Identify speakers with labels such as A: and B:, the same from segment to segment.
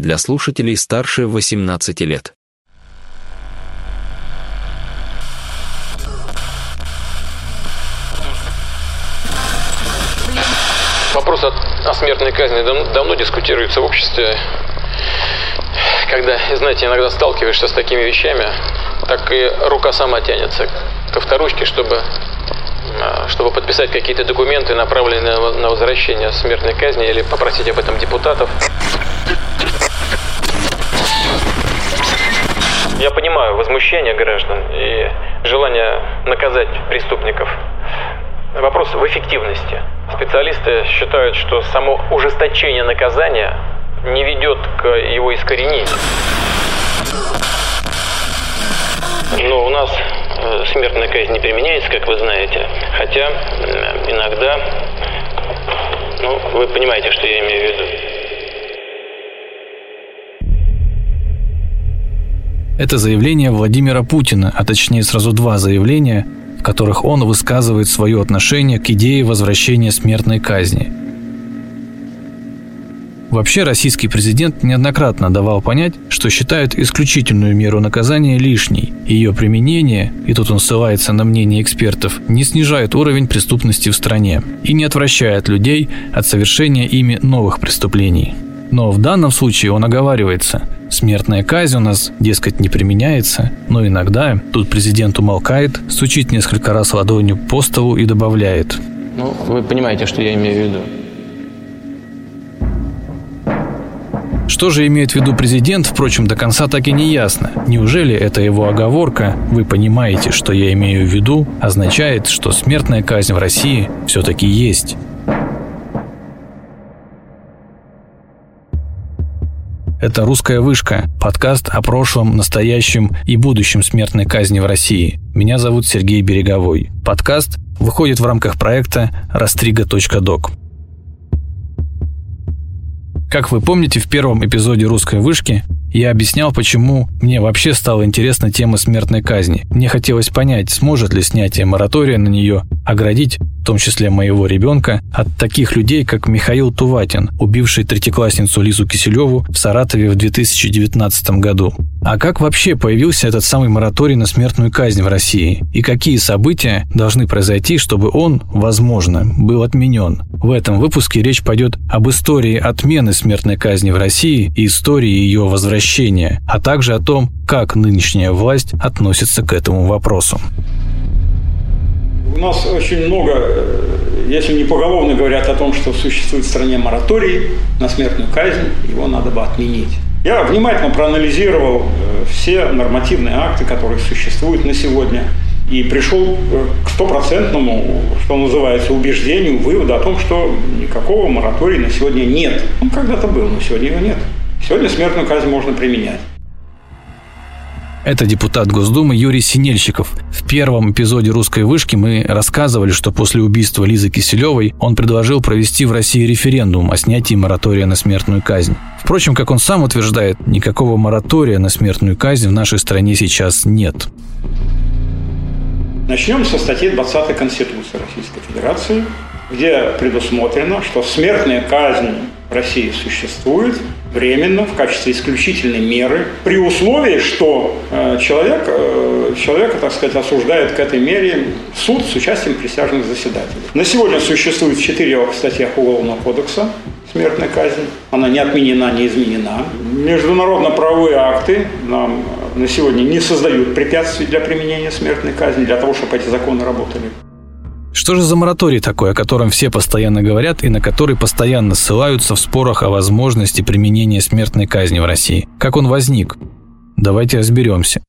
A: для слушателей старше 18 лет.
B: Вопрос о, о смертной казни дав, давно дискутируется в обществе. Когда, знаете, иногда сталкиваешься с такими вещами, так и рука сама тянется к авторучке, чтобы, а, чтобы подписать какие-то документы, направленные на возвращение смертной казни или попросить об этом депутатов. Я понимаю возмущение граждан и желание наказать преступников. Вопрос в эффективности. Специалисты считают, что само ужесточение наказания не ведет к его искоренению. Но у нас э, смертная казнь не применяется, как вы знаете, хотя иногда, ну, вы понимаете, что я имею в виду.
C: Это заявление Владимира Путина, а точнее сразу два заявления, в которых он высказывает свое отношение к идее возвращения смертной казни. Вообще российский президент неоднократно давал понять, что считает исключительную меру наказания лишней. Ее применение, и тут он ссылается на мнение экспертов, не снижает уровень преступности в стране и не отвращает людей от совершения ими новых преступлений. Но в данном случае он оговаривается. Смертная казнь у нас, дескать, не применяется, но иногда тут президент умолкает, стучит несколько раз ладонью по столу и добавляет.
B: Ну, вы понимаете, что я имею в виду.
C: Что же имеет в виду президент, впрочем, до конца так и не ясно. Неужели это его оговорка «вы понимаете, что я имею в виду» означает, что смертная казнь в России все-таки есть? Это «Русская вышка» – подкаст о прошлом, настоящем и будущем смертной казни в России. Меня зовут Сергей Береговой. Подкаст выходит в рамках проекта «Растрига.док». Как вы помните, в первом эпизоде «Русской вышки» я объяснял, почему мне вообще стала интересна тема смертной казни. Мне хотелось понять, сможет ли снятие моратория на нее оградить, в том числе моего ребенка, от таких людей, как Михаил Туватин, убивший третьеклассницу Лизу Киселеву в Саратове в 2019 году. А как вообще появился этот самый мораторий на смертную казнь в России? И какие события должны произойти, чтобы он, возможно, был отменен? В этом выпуске речь пойдет об истории отмены смертной казни в России и истории ее возвращения, а также о том, как нынешняя власть относится к этому вопросу.
D: У нас очень много, э, если не поголовно говорят о том, что существует в стране мораторий на смертную казнь, его надо бы отменить. Я внимательно проанализировал э, все нормативные акты, которые существуют на сегодня, и пришел э, к стопроцентному, что называется, убеждению, выводу о том, что никакого моратория на сегодня нет. Он когда-то был, но сегодня его нет. Сегодня смертную казнь можно применять.
C: Это депутат Госдумы Юрий Синельщиков. В первом эпизоде «Русской вышки» мы рассказывали, что после убийства Лизы Киселевой он предложил провести в России референдум о снятии моратория на смертную казнь. Впрочем, как он сам утверждает, никакого моратория на смертную казнь в нашей стране сейчас нет.
D: Начнем со статьи 20 Конституции Российской Федерации, где предусмотрено, что смертная казнь в России существует временно в качестве исключительной меры при условии, что э, человек, э, человека, так сказать, осуждает к этой мере суд с участием присяжных заседателей. На сегодня существует в четырех статьях Уголовного кодекса смертная казнь. Она не отменена, не изменена. Международно-правовые акты нам на сегодня не создают препятствий для применения смертной казни, для того, чтобы эти законы работали.
C: Что же за мораторий такой, о котором все постоянно говорят и на который постоянно ссылаются в спорах о возможности применения смертной казни в России? Как он возник? Давайте разберемся.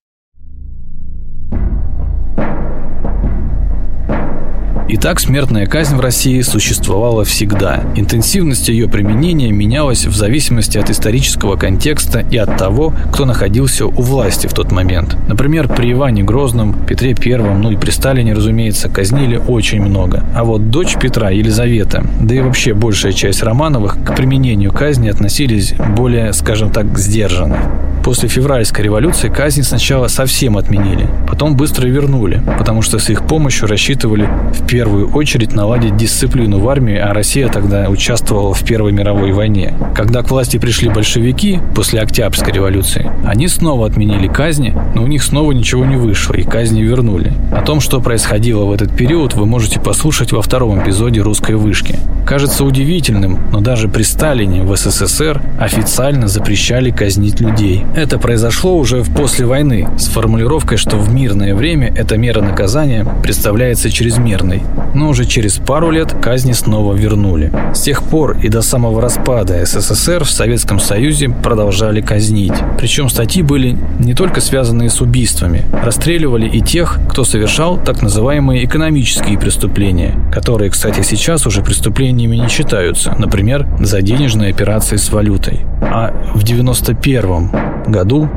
C: Итак, смертная казнь в России существовала всегда. Интенсивность ее применения менялась в зависимости от исторического контекста и от того, кто находился у власти в тот момент. Например, при Иване Грозном, Петре Первом, ну и при Сталине, разумеется, казнили очень много. А вот дочь Петра, Елизавета, да и вообще большая часть Романовых к применению казни относились более, скажем так, сдержанно. После февральской революции казнь сначала совсем отменили, потом быстро вернули, потому что с их помощью рассчитывали в первую очередь наладить дисциплину в армии, а Россия тогда участвовала в Первой мировой войне. Когда к власти пришли большевики после Октябрьской революции, они снова отменили казни, но у них снова ничего не вышло, и казни вернули. О том, что происходило в этот период, вы можете послушать во втором эпизоде «Русской вышки». Кажется удивительным, но даже при Сталине в СССР официально запрещали казнить людей. Это произошло уже в после войны с формулировкой, что в мирное время эта мера наказания представляется чрезмерной. Но уже через пару лет казни снова вернули. С тех пор и до самого распада СССР в Советском Союзе продолжали казнить. Причем статьи были не только связанные с убийствами. Расстреливали и тех, кто совершал так называемые экономические преступления, которые, кстати, сейчас уже преступлениями не считаются. Например, за денежные операции с валютой. А в 91 году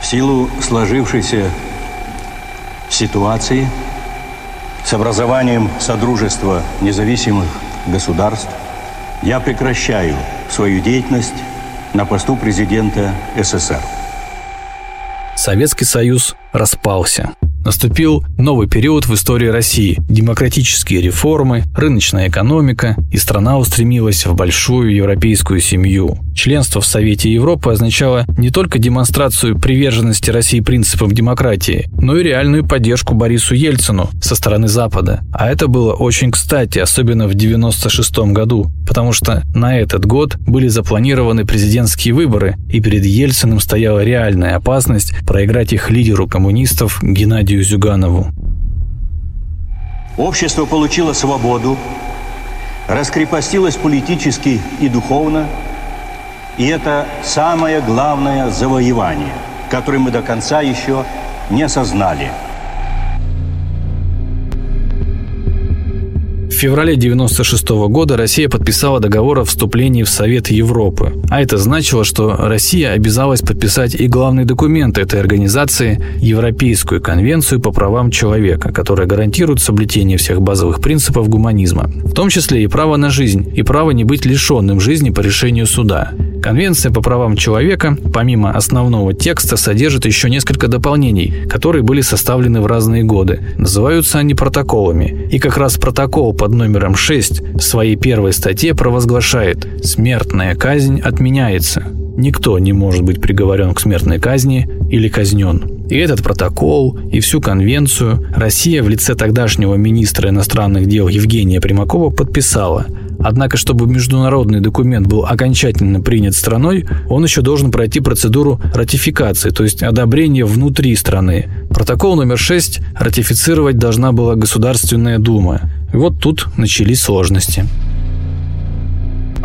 E: в силу сложившейся ситуации с образованием Содружества независимых государств я прекращаю свою деятельность на посту президента СССР.
C: Советский Союз распался. Наступил новый период в истории России. Демократические реформы, рыночная экономика, и страна устремилась в большую европейскую семью. Членство в Совете Европы означало не только демонстрацию приверженности России принципам демократии, но и реальную поддержку Борису Ельцину со стороны Запада. А это было очень кстати, особенно в 1996 году, потому что на этот год были запланированы президентские выборы, и перед Ельциным стояла реальная опасность проиграть их лидеру коммунистов Геннадию Зюганову.
E: Общество получило свободу, раскрепостилось политически и духовно – и это самое главное завоевание, которое мы до конца еще не осознали –
C: феврале 1996 года Россия подписала договор о вступлении в Совет Европы. А это значило, что Россия обязалась подписать и главный документ этой организации – Европейскую конвенцию по правам человека, которая гарантирует соблюдение всех базовых принципов гуманизма, в том числе и право на жизнь, и право не быть лишенным жизни по решению суда. Конвенция по правам человека, помимо основного текста, содержит еще несколько дополнений, которые были составлены в разные годы. Называются они протоколами. И как раз протокол по под номером 6 в своей первой статье провозглашает «Смертная казнь отменяется. Никто не может быть приговорен к смертной казни или казнен». И этот протокол, и всю конвенцию Россия в лице тогдашнего министра иностранных дел Евгения Примакова подписала – Однако, чтобы международный документ был окончательно принят страной, он еще должен пройти процедуру ратификации, то есть одобрения внутри страны. Протокол номер 6 ратифицировать должна была Государственная Дума. И вот тут начались сложности.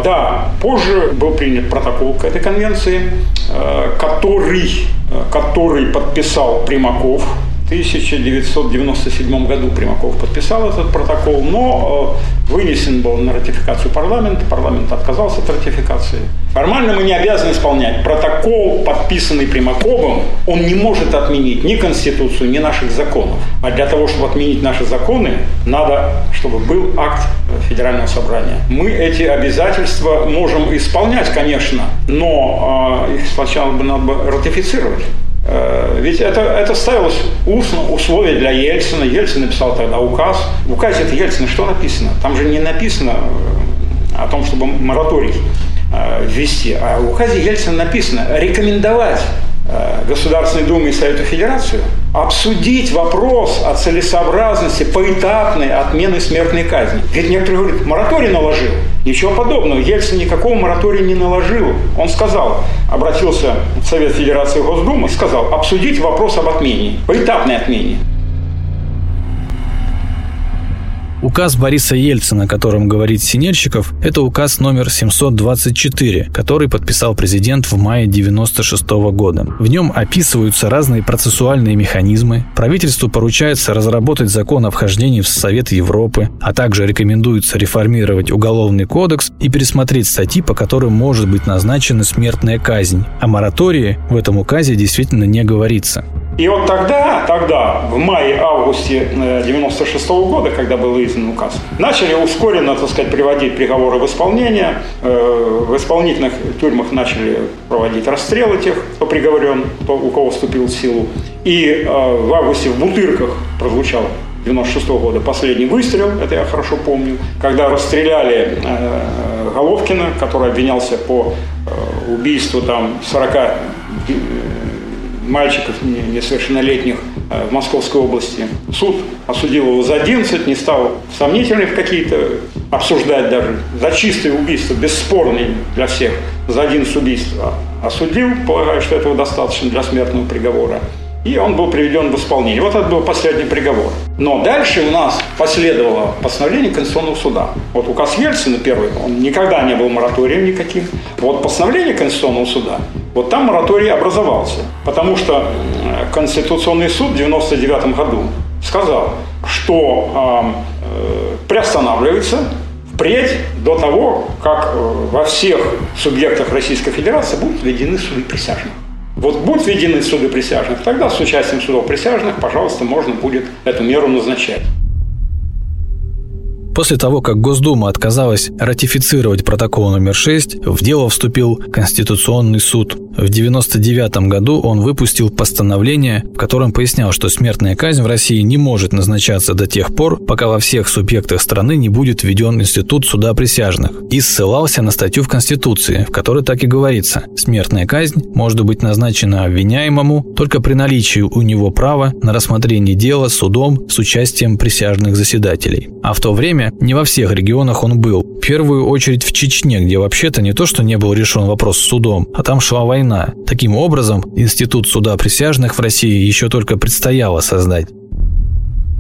D: Да, позже был принят протокол к этой конвенции, э, который, э, который подписал Примаков, 1997 году Примаков подписал этот протокол, но э, вынесен был на ратификацию парламента, парламент отказался от ратификации. Формально мы не обязаны исполнять. Протокол, подписанный Примаковым, он не может отменить ни Конституцию, ни наших законов. А для того, чтобы отменить наши законы, надо, чтобы был акт Федерального собрания. Мы эти обязательства можем исполнять, конечно, но э, их сначала бы надо бы ратифицировать. Э, ведь это, это ставилось устно, условие для Ельцина. Ельцин написал тогда указ. В указе это Ельцина что написано? Там же не написано э, о том, чтобы мораторий э, ввести. А в указе Ельцина написано рекомендовать Государственной Думе и Совету Федерации обсудить вопрос о целесообразности поэтапной отмены смертной казни. Ведь некоторые говорят, мораторий наложил. Ничего подобного. Ельцин никакого моратория не наложил. Он сказал, обратился в Совет Федерации Госдумы, сказал, обсудить вопрос об отмене, поэтапной отмене.
C: Указ Бориса Ельцина, о котором говорит Синельщиков, это указ номер 724, который подписал президент в мае 1996 года. В нем описываются разные процессуальные механизмы, правительству поручается разработать закон о вхождении в Совет Европы, а также рекомендуется реформировать Уголовный кодекс и пересмотреть статьи, по которым может быть назначена смертная казнь. О моратории в этом указе действительно не говорится.
D: И вот тогда, тогда, в мае-августе 96 -го года, когда был издан указ, начали ускоренно, так сказать, приводить приговоры в исполнение. В исполнительных тюрьмах начали проводить расстрелы тех, кто приговорен, кто, у кого вступил в силу. И в августе в Бутырках прозвучал 96 -го года последний выстрел, это я хорошо помню, когда расстреляли э, Головкина, который обвинялся по э, убийству там 40 э, мальчиков несовершеннолетних э, в Московской области. Суд осудил его за 11, не стал сомнительных какие-то обсуждать даже. За чистое убийство, бесспорное для всех, за 11 убийств осудил, полагаю, что этого достаточно для смертного приговора и он был приведен в исполнение. Вот это был последний приговор. Но дальше у нас последовало постановление Конституционного суда. Вот указ Ельцина первый, он никогда не был мораторием никаким. Вот постановление Конституционного суда, вот там мораторий образовался. Потому что Конституционный суд в 1999 году сказал, что э, приостанавливается впредь до того, как э, во всех субъектах Российской Федерации будут введены суды присяжных. Вот будут введены суды присяжных, тогда с участием судов присяжных, пожалуйста, можно будет эту меру назначать.
C: После того, как Госдума отказалась ратифицировать протокол номер 6, в дело вступил Конституционный суд. В 1999 году он выпустил постановление, в котором пояснял, что смертная казнь в России не может назначаться до тех пор, пока во всех субъектах страны не будет введен институт суда присяжных, и ссылался на статью в Конституции, в которой так и говорится, смертная казнь может быть назначена обвиняемому только при наличии у него права на рассмотрение дела судом с участием присяжных заседателей. А в то время время не во всех регионах он был. В первую очередь в Чечне, где вообще-то не то, что не был решен вопрос с судом, а там шла война. Таким образом, институт суда присяжных в России еще только предстояло создать.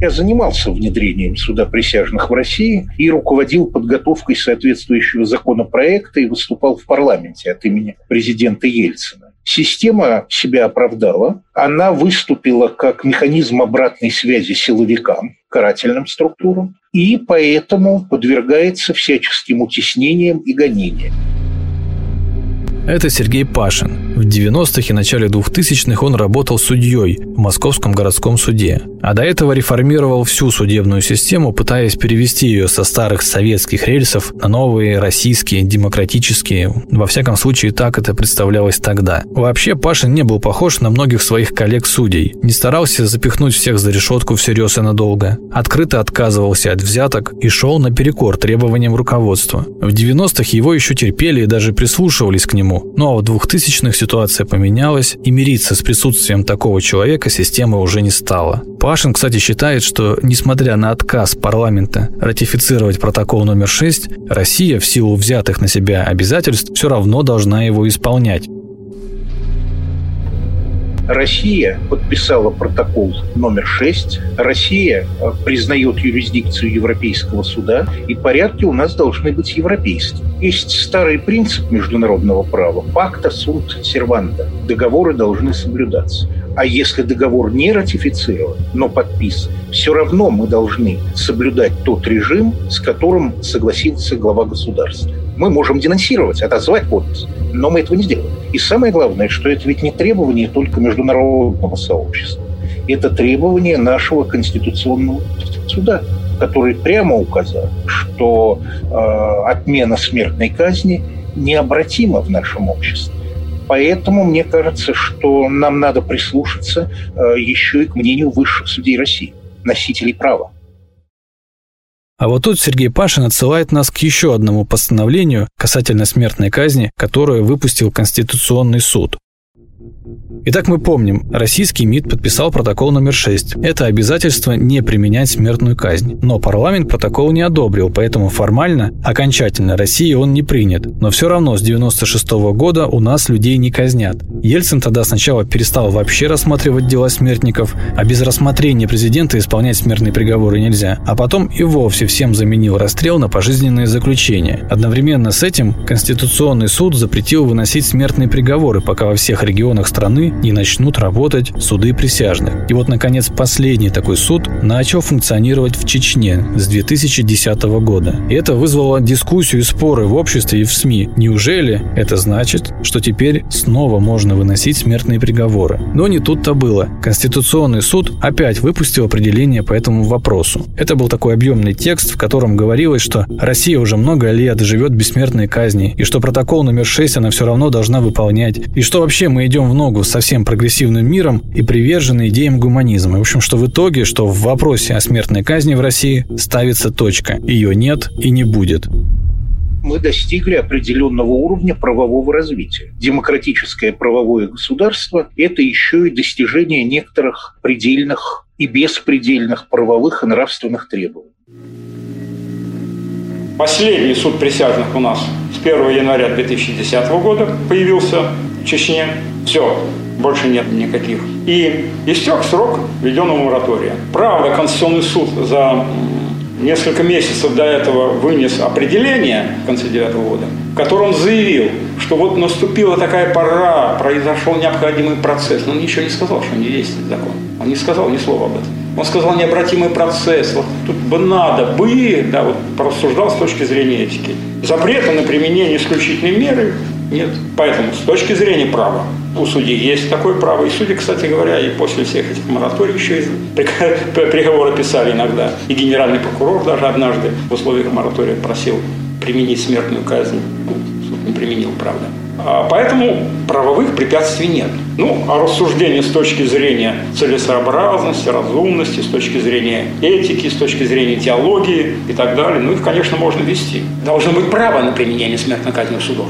F: Я занимался внедрением суда присяжных в России и руководил подготовкой соответствующего законопроекта и выступал в парламенте от имени президента Ельцина. Система себя оправдала. Она выступила как механизм обратной связи силовикам, карательным структурам, и поэтому подвергается всяческим утеснениям и гонениям.
C: Это Сергей Пашин. В 90-х и начале 2000-х он работал судьей в Московском городском суде. А до этого реформировал всю судебную систему, пытаясь перевести ее со старых советских рельсов на новые российские, демократические. Во всяком случае, так это представлялось тогда. Вообще, Пашин не был похож на многих своих коллег-судей. Не старался запихнуть всех за решетку всерьез и надолго. Открыто отказывался от взяток и шел наперекор требованиям руководства. В 90-х его еще терпели и даже прислушивались к нему. Ну а в 2000-х ситуация поменялась, и мириться с присутствием такого человека система уже не стала. Пашин, кстати, считает, что несмотря на отказ парламента ратифицировать протокол номер 6, Россия в силу взятых на себя обязательств все равно должна его исполнять.
F: Россия подписала протокол номер 6. Россия э, признает юрисдикцию Европейского суда, и порядки у нас должны быть европейские. Есть старый принцип международного права – пакта сунт серванта. Договоры должны соблюдаться. А если договор не ратифицирован, но подписан, все равно мы должны соблюдать тот режим, с которым согласился глава государства. Мы можем денонсировать, отозвать подпись, но мы этого не сделаем. И самое главное, что это ведь не требование только международного сообщества. Это требование нашего Конституционного суда, который прямо указал, что э, отмена смертной казни необратима в нашем обществе. Поэтому мне кажется, что нам надо прислушаться э, еще и к мнению высших судей России, носителей права.
C: А вот тут Сергей Пашин отсылает нас к еще одному постановлению касательно смертной казни, которое выпустил Конституционный суд. Итак, мы помним, российский МИД подписал протокол номер 6. Это обязательство не применять смертную казнь. Но парламент протокол не одобрил, поэтому формально, окончательно России он не принят. Но все равно с 96 -го года у нас людей не казнят. Ельцин тогда сначала перестал вообще рассматривать дела смертников, а без рассмотрения президента исполнять смертные приговоры нельзя. А потом и вовсе всем заменил расстрел на пожизненное заключение. Одновременно с этим Конституционный суд запретил выносить смертные приговоры, пока во всех регионах страны не начнут работать суды присяжных. И вот, наконец, последний такой суд начал функционировать в Чечне с 2010 года. И это вызвало дискуссию и споры в обществе и в СМИ. Неужели это значит, что теперь снова можно выносить смертные приговоры? Но не тут-то было. Конституционный суд опять выпустил определение по этому вопросу. Это был такой объемный текст, в котором говорилось, что Россия уже много лет живет бессмертной казни, и что протокол номер 6 она все равно должна выполнять, и что вообще мы идем в ногу со всем прогрессивным миром и привержены идеям гуманизма. В общем, что в итоге, что в вопросе о смертной казни в России ставится точка. Ее нет и не будет
F: мы достигли определенного уровня правового развития. Демократическое правовое государство – это еще и достижение некоторых предельных и беспредельных правовых и нравственных требований.
D: Последний суд присяжных у нас с 1 января 2010 года появился в Чечне. Все, больше нет никаких. И истек срок введенного моратория. Правда, Конституционный суд за несколько месяцев до этого вынес определение в конце 2009 года, в котором заявил, что вот наступила такая пора, произошел необходимый процесс. Но он ничего не сказал, что не действует закон. Он не сказал ни слова об этом. Он сказал необратимый процесс. Вот бы надо бы, да, вот порассуждал с точки зрения этики. Запрета на применение исключительной меры нет. Поэтому с точки зрения права у судей есть такое право. И судьи, кстати говоря, и после всех этих мораторий еще приговоры писали иногда. И генеральный прокурор даже однажды в условиях моратория просил применить смертную казнь. Ну, суд не применил, правда. А поэтому правовых препятствий нет. Ну, а рассуждение с точки зрения целесообразности, разумности, с точки зрения этики, с точки зрения теологии и так далее, ну, их, конечно, можно вести. Должно быть право на применение смертной казни в судах.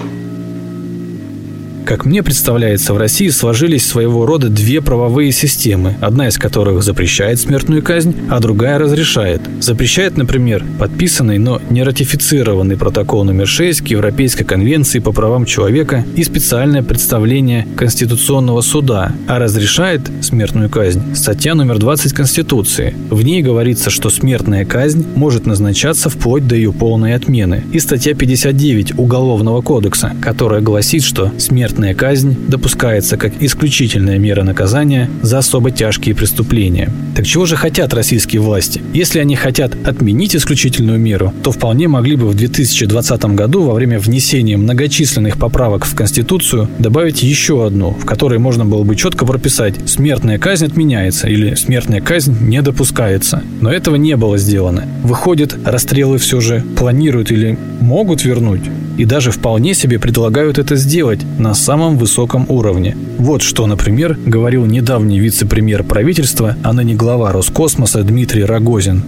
C: Как мне представляется, в России сложились своего рода две правовые системы, одна из которых запрещает смертную казнь, а другая разрешает. Запрещает, например, подписанный, но не ратифицированный протокол номер 6 к Европейской конвенции по правам человека и специальное представление Конституционного суда, а разрешает смертную казнь статья номер 20 Конституции. В ней говорится, что смертная казнь может назначаться вплоть до ее полной отмены. И статья 59 Уголовного кодекса, которая гласит, что смерть Смертная казнь допускается как исключительная мера наказания за особо тяжкие преступления. Так чего же хотят российские власти? Если они хотят отменить исключительную меру, то вполне могли бы в 2020 году во время внесения многочисленных поправок в Конституцию добавить еще одну, в которой можно было бы четко прописать «смертная казнь отменяется» или «смертная казнь не допускается». Но этого не было сделано. Выходит, расстрелы все же планируют или могут вернуть? и даже вполне себе предлагают это сделать на самом высоком уровне. Вот что, например, говорил недавний вице-премьер правительства, а ныне глава Роскосмоса Дмитрий Рогозин.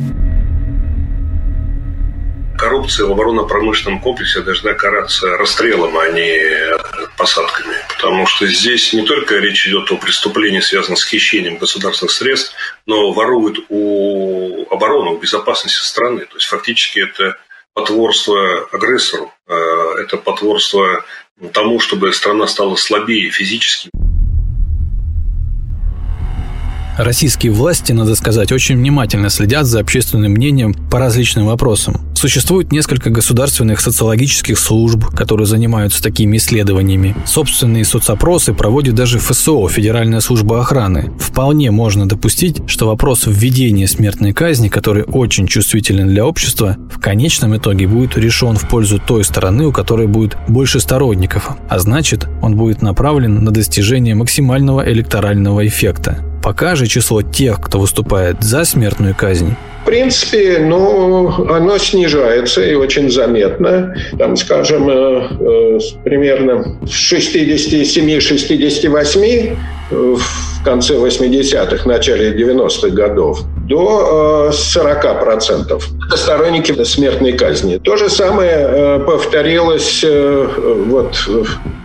G: Коррупция в оборонно-промышленном комплексе должна караться расстрелом, а не посадками. Потому что здесь не только речь идет о преступлении, связанном с хищением государственных средств, но воруют у обороны, у безопасности страны. То есть фактически это потворство агрессору, э, это потворство тому, чтобы страна стала слабее физически.
C: Российские власти, надо сказать, очень внимательно следят за общественным мнением по различным вопросам. Существует несколько государственных социологических служб, которые занимаются такими исследованиями. Собственные соцопросы проводит даже ФСО, Федеральная служба охраны. Вполне можно допустить, что вопрос введения смертной казни, который очень чувствителен для общества, в конечном итоге будет решен в пользу той стороны, у которой будет больше сторонников, а значит, он будет направлен на достижение максимального электорального эффекта. Пока же число тех, кто выступает за смертную казнь,
H: в принципе, ну, оно снижается и очень заметно. Там, скажем, э, э, примерно с 67-68 в конце 80-х, начале 90-х годов до 40%. Э, Это сторонники смертной казни. То же самое э, повторилось э, вот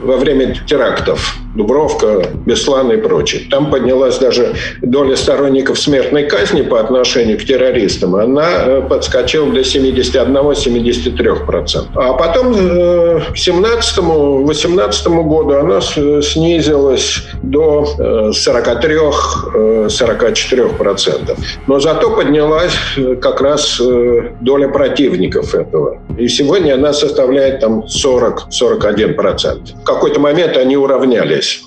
H: во время терактов. Дубровка, Беслан и прочее. Там поднялась даже доля сторонников смертной казни по отношению к террористам. Она подскочила до 71-73%. А потом к 17-18 году она снизилась до 43-44%. Но зато поднялась э, как раз э, доля противников этого. И сегодня она составляет там 40-41%. В какой-то момент они уравнялись.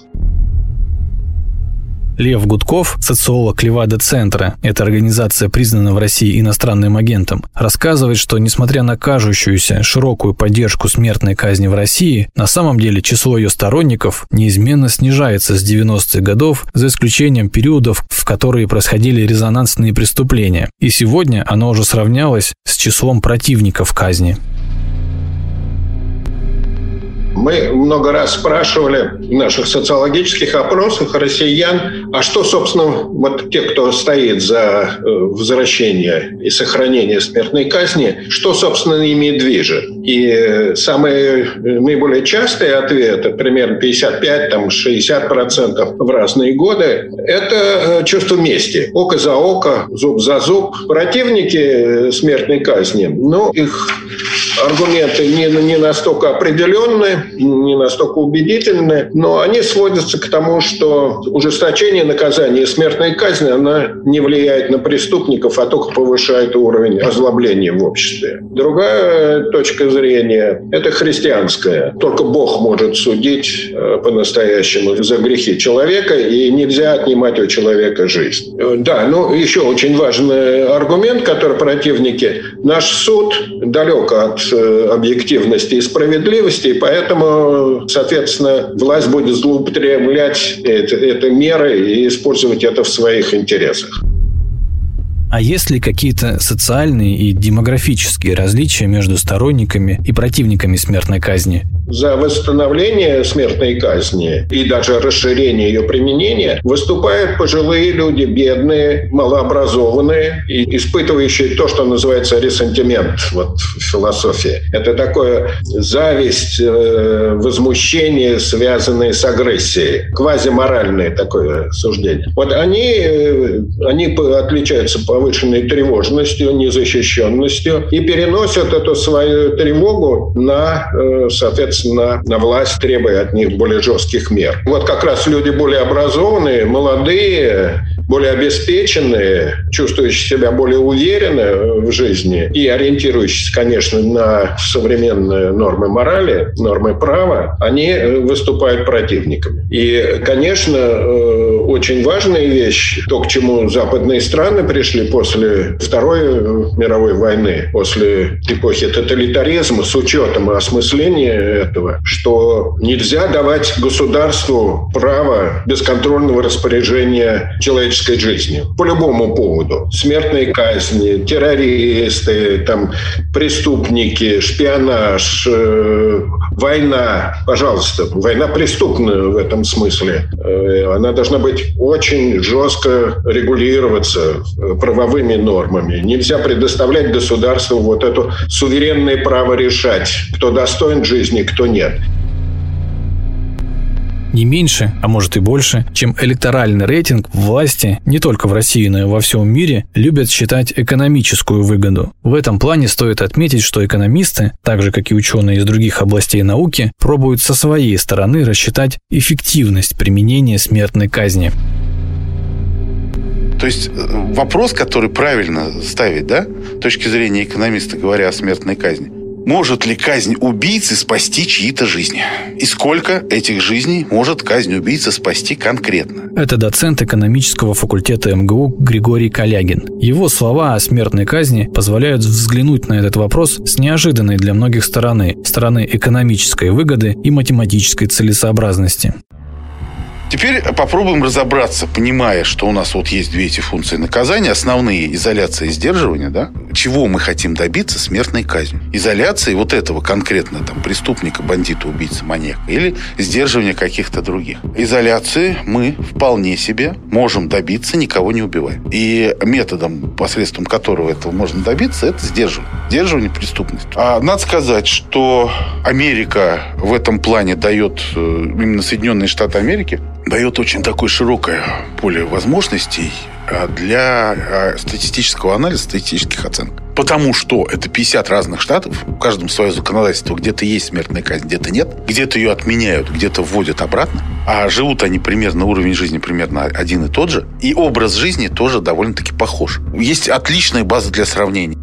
C: Лев Гудков, социолог Левада-центра, эта организация признана в России иностранным агентом, рассказывает, что несмотря на кажущуюся широкую поддержку смертной казни в России, на самом деле число ее сторонников неизменно снижается с 90-х годов, за исключением периодов, в которые происходили резонансные преступления. И сегодня оно уже сравнялось с числом противников казни.
H: Мы много раз спрашивали в наших социологических опросах россиян, а что, собственно, вот те, кто стоит за э, возвращение и сохранение смертной казни, что, собственно, ими движет? И самые наиболее частые ответы, примерно 55-60% в разные годы, это э, чувство мести. Око за око, зуб за зуб. Противники смертной казни, ну, их аргументы не, не настолько определенные, не настолько убедительны, но они сводятся к тому, что ужесточение наказания и смертной казни, она не влияет на преступников, а только повышает уровень озлобления в обществе. Другая точка зрения – это христианская. Только Бог может судить э, по-настоящему за грехи человека, и нельзя отнимать у человека жизнь. Э, да, ну еще очень важный аргумент, который противники. Наш суд далек от э, объективности и справедливости, и поэтому, соответственно, власть будет злоупотреблять это, это меры и использовать это в своих интересах.
C: А есть ли какие-то социальные и демографические различия между сторонниками и противниками смертной казни?
H: За восстановление смертной казни и даже расширение ее применения выступают пожилые люди, бедные, малообразованные и испытывающие то, что называется ресентимент вот, в философии. Это такое зависть, э, возмущение, связанное с агрессией. Квазиморальное такое суждение. Вот они, э, они отличаются повышенной тревожностью, незащищенностью и переносят эту свою тревогу на, э, соответственно, соответственно, власть требуя от них более жестких мер. Вот как раз люди более образованные, молодые, более обеспеченные, чувствующие себя более уверенно в жизни и ориентирующиеся, конечно, на современные нормы морали, нормы права, они выступают противниками. И, конечно, э, очень важная вещь, то, к чему западные страны пришли после Второй мировой войны, после эпохи тоталитаризма, с учетом осмысления этого, что нельзя давать государству право бесконтрольного распоряжения человеческой жизнью по любому поводу. Смертные казни, террористы, там, преступники, шпионаж, э, война. Пожалуйста, война преступна в этом смысле. Э, она должна быть очень жестко регулироваться э, правовыми нормами. Нельзя предоставлять государству вот это суверенное право решать, кто достоин жизни, кто нет
C: не меньше, а может и больше, чем электоральный рейтинг власти не только в России, но и во всем мире любят считать экономическую выгоду. В этом плане стоит отметить, что экономисты, так же как и ученые из других областей науки, пробуют со своей стороны рассчитать эффективность применения смертной казни.
I: То есть э, вопрос, который правильно ставить, да, с точки зрения экономиста, говоря о смертной казни – может ли казнь убийцы спасти чьи-то жизни? И сколько этих жизней может казнь убийцы спасти конкретно?
C: Это доцент экономического факультета МГУ Григорий Калягин. Его слова о смертной казни позволяют взглянуть на этот вопрос с неожиданной для многих стороны, стороны экономической выгоды и математической целесообразности.
I: Теперь попробуем разобраться, понимая, что у нас вот есть две эти функции наказания, основные изоляция и сдерживание, да? Чего мы хотим добиться смертной казнью? Изоляции вот этого конкретно там преступника, бандита, убийцы, маньяка или сдерживание каких-то других. Изоляции мы вполне себе можем добиться, никого не убивая. И методом, посредством которого этого можно добиться, это сдерживание. Сдерживание преступности. А надо сказать, что Америка в этом плане дает, э, именно Соединенные Штаты Америки, дает очень такое широкое поле возможностей для а, статистического анализа, статистических оценок. Потому что это 50 разных штатов, в каждом свое законодательство, где-то есть смертная казнь, где-то нет, где-то ее отменяют, где-то вводят обратно, а живут они примерно, уровень жизни примерно один и тот же, и образ жизни тоже довольно-таки похож. Есть отличная база для сравнения.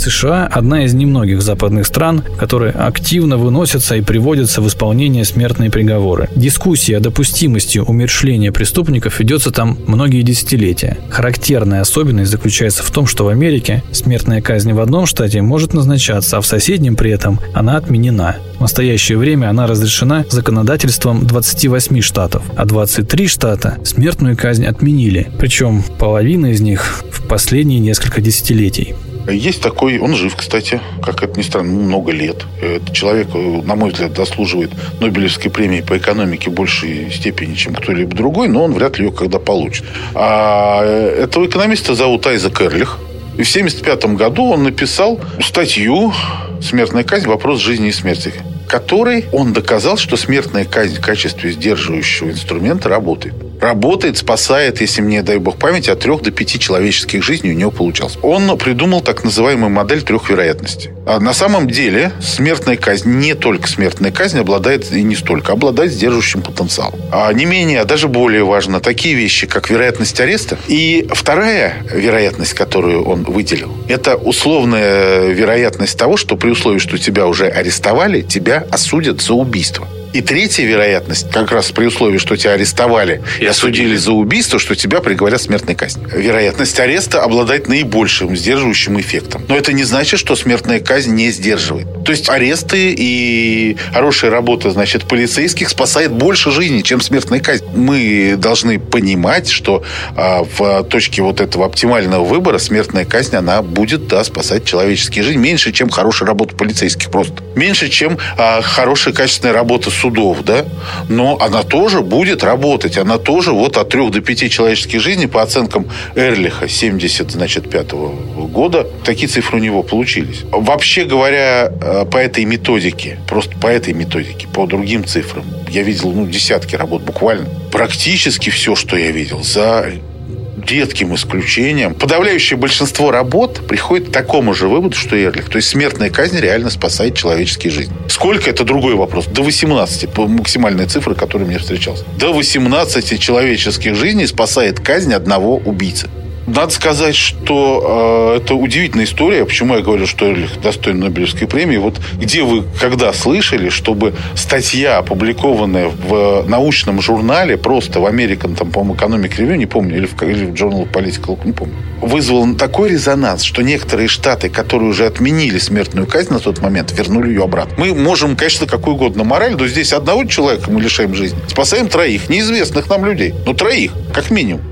C: США – одна из немногих западных стран, которые активно выносятся и приводятся в исполнение смертные приговоры. Дискуссия о допустимости умершления преступников ведется там многие десятилетия. Характерная особенность заключается в том, что в Америке смертная казнь в одном штате может назначаться, а в соседнем при этом она отменена. В настоящее время она разрешена законодательством 28 штатов, а 23 штата смертную казнь отменили, причем половина из них в последние несколько десятилетий.
I: Есть такой, он жив, кстати, как это ни странно, много лет. Этот человек, на мой взгляд, заслуживает Нобелевской премии по экономике в большей степени, чем кто-либо другой, но он вряд ли ее когда получит. А этого экономиста зовут Айзек Эрлих. И в 1975 году он написал статью «Смертная казнь. Вопрос жизни и смерти», которой он доказал, что смертная казнь в качестве сдерживающего инструмента работает работает, спасает, если мне, дай бог память, от трех до пяти человеческих жизней у него получалось. Он придумал так называемую модель трех вероятностей. А на самом деле смертная казнь, не только смертная казнь, обладает и не столько, обладает сдерживающим потенциалом. А не менее, а даже более важно, такие вещи, как вероятность ареста. И вторая вероятность, которую он выделил, это условная вероятность того, что при условии, что тебя уже арестовали, тебя осудят за убийство. И третья вероятность, как раз при условии, что тебя арестовали и осудили за убийство, что тебя приговорят к смертной казни. Вероятность ареста обладает наибольшим сдерживающим эффектом. Но это не значит, что смертная казнь не сдерживает. То есть аресты и хорошая работа, значит, полицейских спасает больше жизни, чем смертная казнь. Мы должны понимать, что а, в точке вот этого оптимального выбора смертная казнь, она будет, да, спасать человеческие жизни меньше, чем хорошая работа полицейских просто. Меньше, чем а, хорошая качественная работа судов, да, но она тоже будет работать, она тоже вот от 3 до 5 человеческих жизней по оценкам Эрлиха 70, значит, 5 года, такие цифры у него получились. Вообще говоря, э, по этой методике, просто по этой методике, по другим цифрам, я видел, ну, десятки работ буквально. Практически все, что я видел, за редким исключением, подавляющее большинство работ приходит к такому же выводу, что Эрлих. То есть смертная казнь реально спасает человеческие жизни. Сколько, это другой вопрос. До 18, по максимальной цифры, которая мне встречалась. До 18 человеческих жизней спасает казнь одного убийцы. Надо сказать, что э, это удивительная история. Почему я говорю, что Эрлих достоин Нобелевской премии? Вот где вы когда слышали, чтобы статья, опубликованная в научном журнале, просто в American, там, по-моему, Economic Review, не помню, или в, или в Journal Political, не помню, вызвал такой резонанс, что некоторые штаты, которые уже отменили смертную казнь на тот момент, вернули ее обратно. Мы можем, конечно, какую угодно мораль, но здесь одного человека мы лишаем жизни. Спасаем троих, неизвестных нам людей. Ну, троих, как минимум.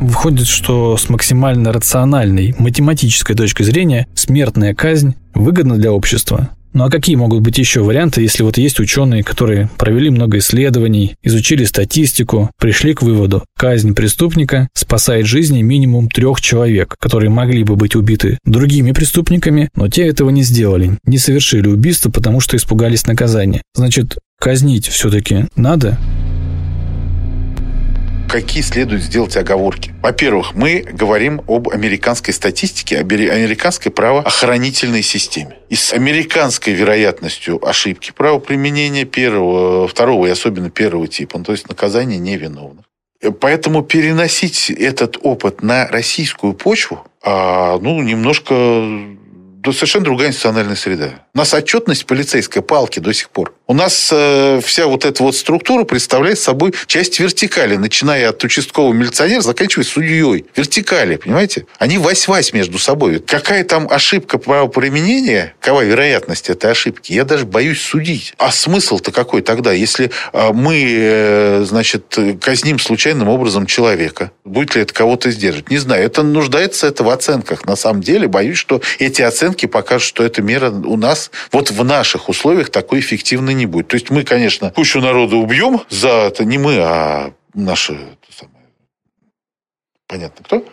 C: Выходит, что с максимально рациональной математической точки зрения смертная казнь выгодна для общества. Ну а какие могут быть еще варианты, если вот есть ученые, которые провели много исследований, изучили статистику, пришли к выводу, казнь преступника спасает жизни минимум трех человек, которые могли бы быть убиты другими преступниками, но те этого не сделали, не совершили убийство, потому что испугались наказания. Значит, казнить все-таки надо?
I: Какие следует сделать оговорки. Во-первых, мы говорим об американской статистике, об американской правоохранительной системе. И с американской вероятностью ошибки правоприменения первого, второго и особенно первого типа, ну, то есть наказания невиновных. Поэтому переносить этот опыт на российскую почву, а, ну, немножко да, совершенно другая институциональная среда. У нас отчетность полицейской палки до сих пор. У нас э, вся вот эта вот структура представляет собой часть вертикали, начиная от участкового милиционера, заканчивая судьей. Вертикали, понимаете? Они вась-вась между собой. Какая там ошибка правоприменения, какова вероятность этой ошибки, я даже боюсь судить. А смысл-то какой тогда, если э, мы, э, значит, казним случайным образом человека? Будет ли это кого-то сдерживать? Не знаю. Это нуждается это в оценках. На самом деле, боюсь, что эти оценки покажут, что эта мера у нас вот в наших условиях такой эффективной не будет. То есть мы, конечно, кучу народа убьем за это, не мы, а наши, самое, понятно кто,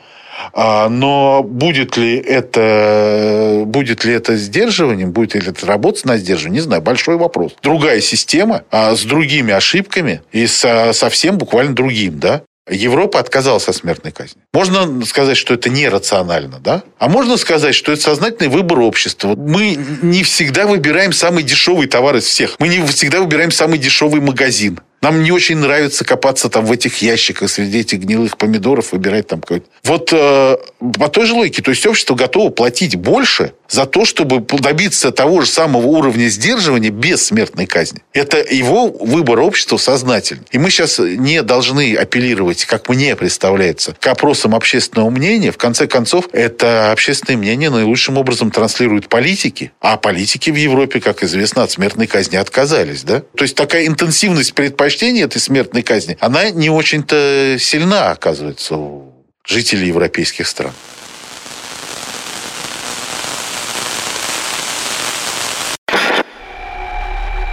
I: а, но будет ли это, будет ли это сдерживанием, будет ли это работать на сдерживание, не знаю, большой вопрос. Другая система а, с другими ошибками и со, совсем буквально другим, да? Европа отказалась от смертной казни. Можно сказать, что это нерационально, да? А можно сказать, что это сознательный выбор общества. Мы не всегда выбираем самый дешевый товар из всех. Мы не всегда выбираем самый дешевый магазин. Нам не очень нравится копаться там в этих ящиках среди этих гнилых помидоров, выбирать там какой-то. Вот э, по той же логике, то есть общество готово платить больше за то, чтобы добиться того же самого уровня сдерживания без смертной казни. Это его выбор общества сознательный. И мы сейчас не должны апеллировать, как мне представляется, к опросам общественного мнения. В конце концов, это общественное мнение наилучшим образом транслируют политики, а политики в Европе, как известно, от смертной казни отказались. Да? То есть такая интенсивность предпочтений этой смертной казни, она не очень-то сильна, оказывается, у жителей европейских стран.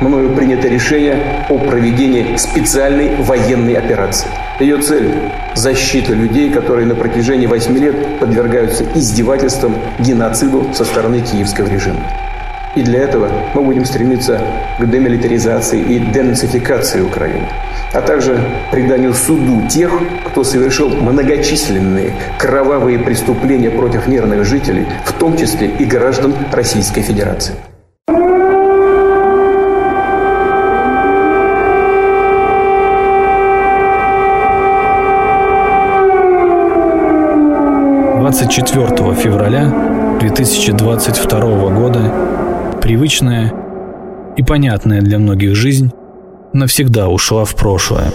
J: мною принято решение о проведении специальной военной операции. Ее цель – защита людей, которые на протяжении 8 лет подвергаются издевательствам, геноциду со стороны киевского режима. И для этого мы будем стремиться к демилитаризации и денацификации Украины, а также приданию суду тех, кто совершил многочисленные кровавые преступления против мирных жителей, в том числе и граждан Российской Федерации.
C: 24 февраля 2022 года привычная и понятная для многих жизнь навсегда ушла в прошлое.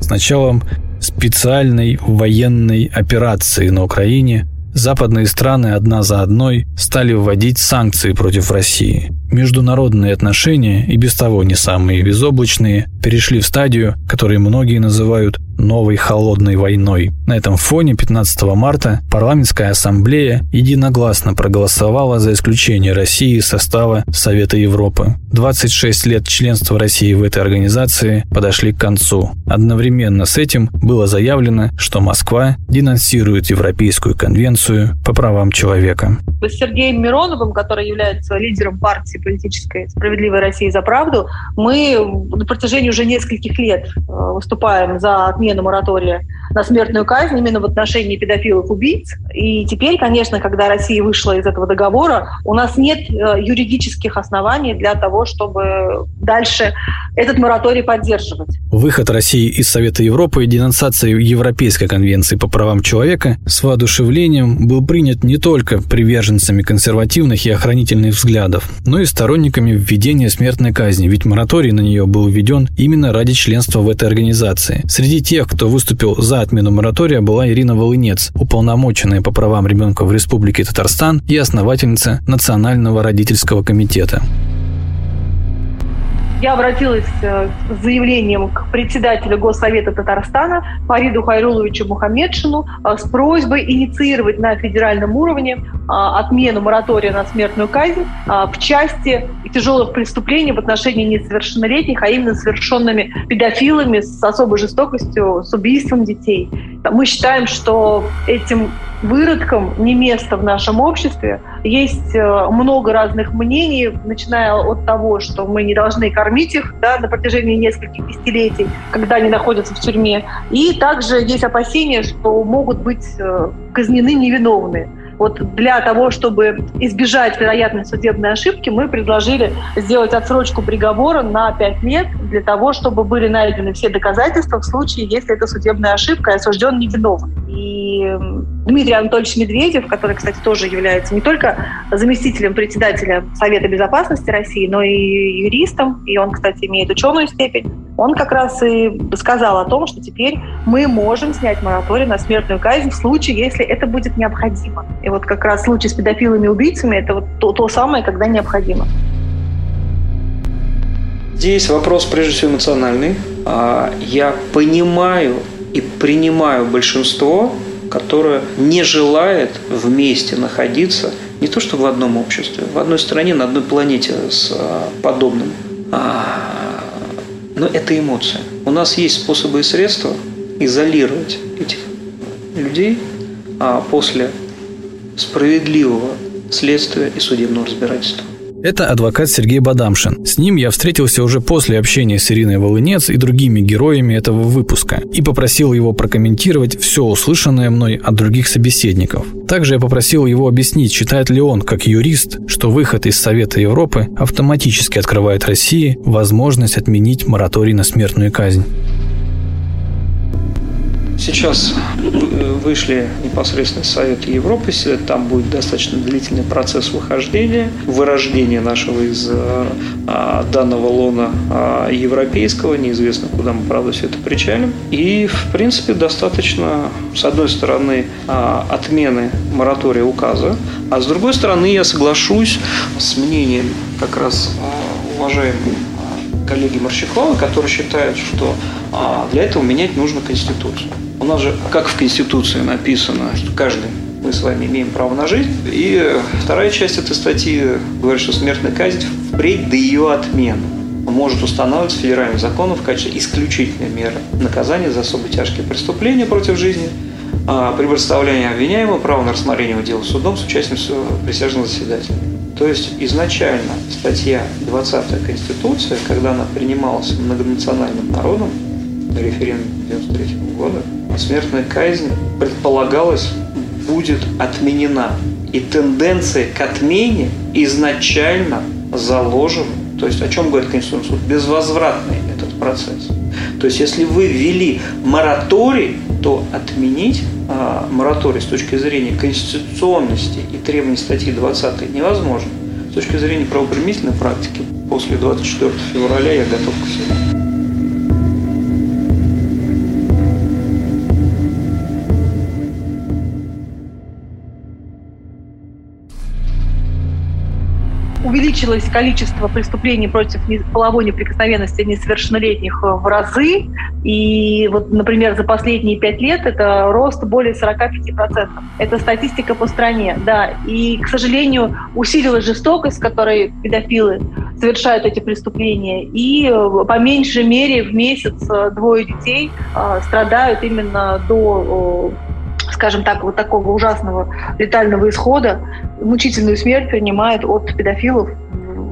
C: С началом специальной военной операции на Украине западные страны одна за одной стали вводить санкции против России. Международные отношения, и без того не самые безоблачные, перешли в стадию, которую многие называют новой холодной войной. На этом фоне 15 марта парламентская ассамблея единогласно проголосовала за исключение России из состава Совета Европы. 26 лет членства России в этой организации подошли к концу. Одновременно с этим было заявлено, что Москва денонсирует Европейскую конвенцию по правам человека.
K: С Сергеем Мироновым, который является лидером партии политической «Справедливая Россия за правду», мы на протяжении уже нескольких лет э, выступаем за отмену моратория на смертную казнь именно в отношении педофилов-убийц. И теперь, конечно, когда Россия вышла из этого договора, у нас нет э, юридических оснований для того, чтобы дальше этот мораторий поддерживать.
C: Выход России из Совета Европы и денонсация Европейской конвенции по правам человека с воодушевлением был принят не только приверженцами консервативных и охранительных взглядов, но и сторонниками введения смертной казни, ведь мораторий на нее был введен именно ради членства в этой организации. Среди тех, кто выступил за отмену моратория, была Ирина Волынец, уполномоченная по правам ребенка в Республике Татарстан и основательница Национального родительского комитета.
K: Я обратилась э, с заявлением к председателю Госсовета Татарстана Фариду Хайруловичу Мухаммедшину э, с просьбой инициировать на федеральном уровне э, отмену моратория на смертную казнь в части тяжелых преступлений в отношении несовершеннолетних, а именно совершенными педофилами с особой жестокостью, с убийством детей. Мы считаем, что этим выродкам не место в нашем обществе. Есть э, много разных мнений, начиная от того, что мы не должны кормить их да, на протяжении нескольких десятилетий, когда они находятся в тюрьме. И также есть опасения, что могут быть э, казнены невиновные. Вот для того, чтобы избежать вероятной судебной ошибки, мы предложили сделать отсрочку приговора на 5 лет для того, чтобы были найдены все доказательства в случае, если это судебная ошибка и осужден невиновен. И Дмитрий Анатольевич Медведев, который, кстати, тоже является не только заместителем председателя Совета безопасности России, но и юристом, и он, кстати, имеет ученую степень, он как раз и сказал о том, что теперь мы можем снять мораторий на смертную казнь в случае, если это будет необходимо. И вот как раз случай с педофилами и убийцами – это вот то, то самое, когда необходимо.
L: Здесь вопрос прежде всего эмоциональный. А, я понимаю и принимаю большинство, которое не желает вместе находиться не то что в одном обществе, в одной стране, на одной планете с а, подобным. А, но это эмоция. У нас есть способы и средства изолировать этих людей после справедливого следствия и судебного разбирательства.
C: Это адвокат Сергей Бадамшин. С ним я встретился уже после общения с Ириной Волынец и другими героями этого выпуска и попросил его прокомментировать все услышанное мной от других собеседников. Также я попросил его объяснить, считает ли он, как юрист, что выход из Совета Европы автоматически открывает России возможность отменить мораторий на смертную казнь.
L: Сейчас вышли непосредственно из Совета Европы, там будет достаточно длительный процесс выхождения, вырождения нашего из а, данного лона а, европейского, неизвестно, куда мы, правда, все это причалим. И, в принципе, достаточно, с одной стороны, а, отмены моратория указа, а с другой стороны, я соглашусь с мнением как раз уважаемого коллеги Марщикова, который считает, что для этого менять нужно Конституцию. У нас же, как в Конституции написано, что каждый мы с вами имеем право на жизнь. И вторая часть этой статьи говорит, что смертная казнь впредь до ее отмены может устанавливаться федеральным законом в качестве исключительной меры наказания за особо тяжкие преступления против жизни, а при представлении обвиняемого право на рассмотрение дела судом с участием присяжного заседателя. То есть изначально статья 20 Конституции, когда она принималась многонациональным народом на референдуме 1993 года, смертная казнь предполагалось будет отменена. И тенденция к отмене изначально заложена. То есть о чем говорит Конституционный суд? Безвозвратный этот процесс. То есть если вы ввели мораторий, то отменить а, мораторий с точки зрения конституционности и требований статьи 20 невозможно. С точки зрения правоприменительной практики после 24 февраля я готов к всему.
K: Увеличилось количество преступлений против половой неприкосновенности несовершеннолетних э, в разы. И вот, например, за последние пять лет это рост более 45%. Это статистика по стране, да. И, к сожалению, усилилась жестокость, которой педофилы совершают эти преступления. И э, по меньшей мере в месяц э, двое детей страдают именно до скажем так, вот такого ужасного летального исхода, мучительную смерть принимает от педофилов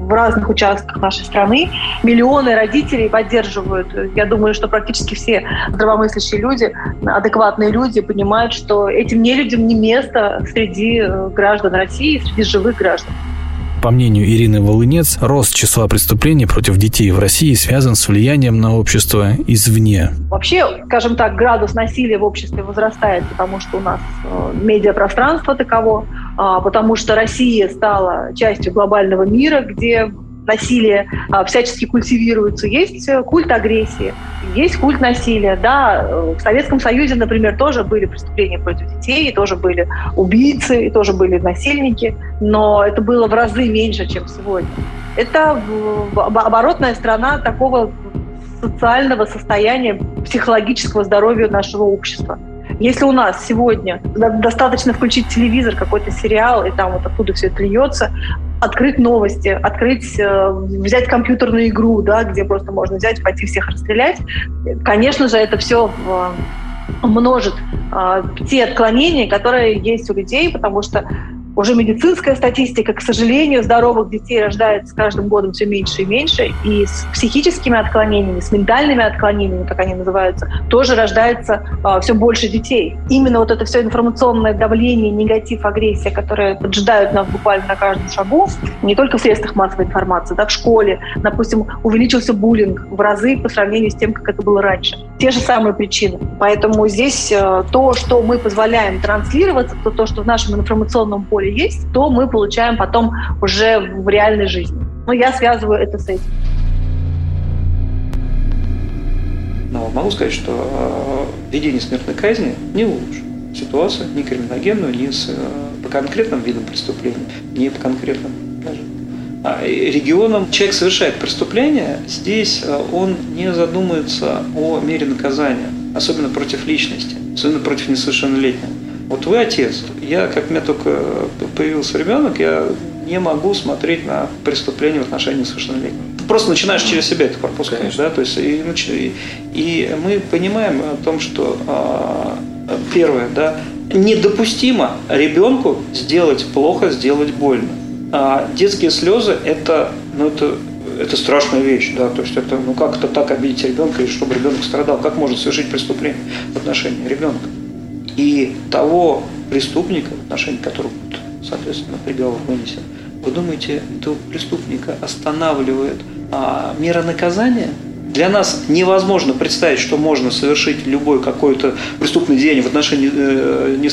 K: в разных участках нашей страны. Миллионы родителей поддерживают. Я думаю, что практически все здравомыслящие люди, адекватные люди понимают, что этим нелюдям не место среди э, граждан России, среди живых граждан.
C: По мнению Ирины Волынец, рост числа преступлений против детей в России связан с влиянием на общество извне.
K: Вообще, скажем так, градус насилия в обществе возрастает, потому что у нас э, медиапространство таково, а, потому что Россия стала частью глобального мира, где насилие а, всячески культивируется. Есть э, культ агрессии, есть культ насилия. Да, э, в Советском Союзе, например, тоже были преступления против детей, тоже были убийцы, и тоже были насильники, но это было в разы меньше, чем сегодня. Это оборотная страна такого социального состояния, психологического здоровья нашего общества. Если у нас сегодня достаточно включить телевизор, какой-то сериал, и там вот оттуда все это льется, открыть новости, открыть, э, взять компьютерную игру, да, где просто можно взять, пойти всех расстрелять. Конечно же, это все множит э, те отклонения, которые есть у людей, потому что уже медицинская статистика, к сожалению, здоровых детей рождается с каждым годом все меньше и меньше, и с психическими отклонениями, с ментальными отклонениями, как они называются, тоже рождается э, все больше детей. Именно вот это все информационное давление, негатив, агрессия, которые поджидают нас буквально на каждом шагу, не только в средствах массовой информации, да, в школе, допустим, увеличился буллинг в разы по сравнению с тем, как это было раньше. Те же самые причины. Поэтому здесь э, то, что мы позволяем транслироваться, то, то, что в нашем информационном поле поле есть, то мы получаем потом уже в реальной жизни. Но я связываю это с этим.
L: Но могу сказать, что э, введение смертной казни не улучшит ситуацию ни криминогенную, ни с, э, по конкретным видам преступления, ни по конкретным даже а, регионам человек совершает преступление, здесь э, он не задумывается о мере наказания, особенно против личности, особенно против несовершеннолетнего. Вот вы отец. Я, как у меня только появился ребенок, я не могу смотреть на преступление в отношении совершеннолетнего. просто начинаешь через себя это пропускать, да, то есть и, и, и мы понимаем о том, что а, первое, да, недопустимо ребенку сделать плохо, сделать больно. А детские слезы это, ну, это это страшная вещь, да, то есть это, ну как это так обидеть ребенка, и чтобы ребенок страдал, как можно совершить преступление в отношении ребенка? И того преступника, в отношении которого, соответственно, приговор вынесен, вы думаете, этого преступника останавливает а, мера наказания? Для нас невозможно представить, что можно совершить любой какой-то преступный деяние в отношении э, не,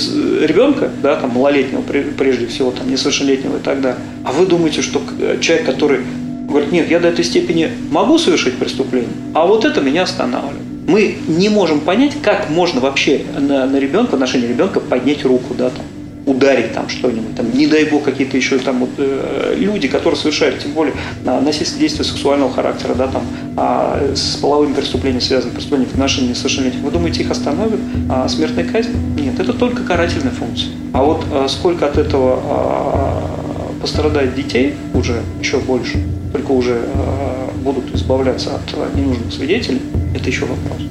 L: ребенка, да, там, малолетнего прежде всего, там, несовершеннолетнего и так далее. А вы думаете, что человек, который говорит, нет, я до этой степени могу совершить преступление, а вот это меня останавливает. Мы не можем понять, как можно вообще на, на ребенка, в отношении ребенка поднять руку, да, там, ударить там что-нибудь, там, не дай бог какие-то еще там вот, э, люди, которые совершают, тем более а, насильственные действия сексуального характера, да, там, а, с половым преступлением связаны, преступления в отношении несовершеннолетних, вы думаете, их остановят а, смертная казнь? Нет, это только карательная функция. А вот а, сколько от этого а, пострадает детей уже еще больше, только уже а, будут избавляться от а, ненужных свидетелей, это еще вопрос.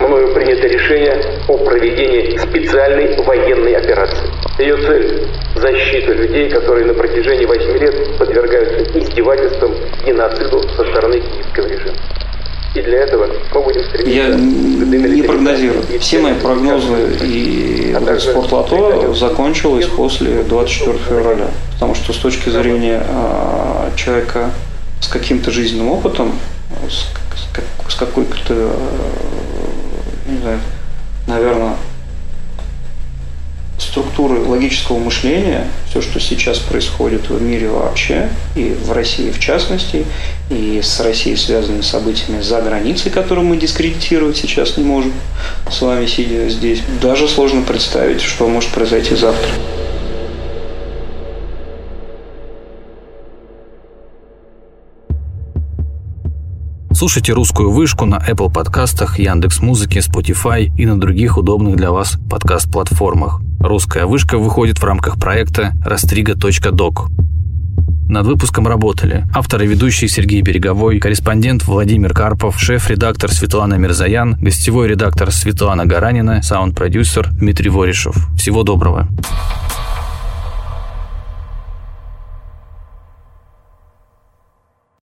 J: Мною принято решение о проведении специальной военной операции. Ее цель – защита людей, которые на протяжении 8 лет подвергаются издевательствам, геноциду со стороны киевского режима. И для этого мы будем стремиться...
L: Я не прогнозирую. Все мои прогнозы и а спортлото закончилось после 24 февраля. Потому что с точки зрения э, человека с каким-то жизненным опытом, с, с, с какой-то, э, не знаю, наверное, структуры логического мышления, все, что сейчас происходит в мире вообще, и в России в частности, и с Россией связанными событиями за границей, которые мы дискредитировать сейчас не можем, с вами сидя здесь, даже сложно представить, что может произойти завтра.
C: Слушайте «Русскую вышку» на Apple подкастах, Яндекс.Музыке, Spotify и на других удобных для вас подкаст-платформах. «Русская вышка» выходит в рамках проекта «Растрига.док». Над выпуском работали автор и ведущий Сергей Береговой, корреспондент Владимир Карпов, шеф-редактор Светлана Мирзаян, гостевой редактор Светлана Гаранина, саунд-продюсер Дмитрий Воришев. Всего доброго.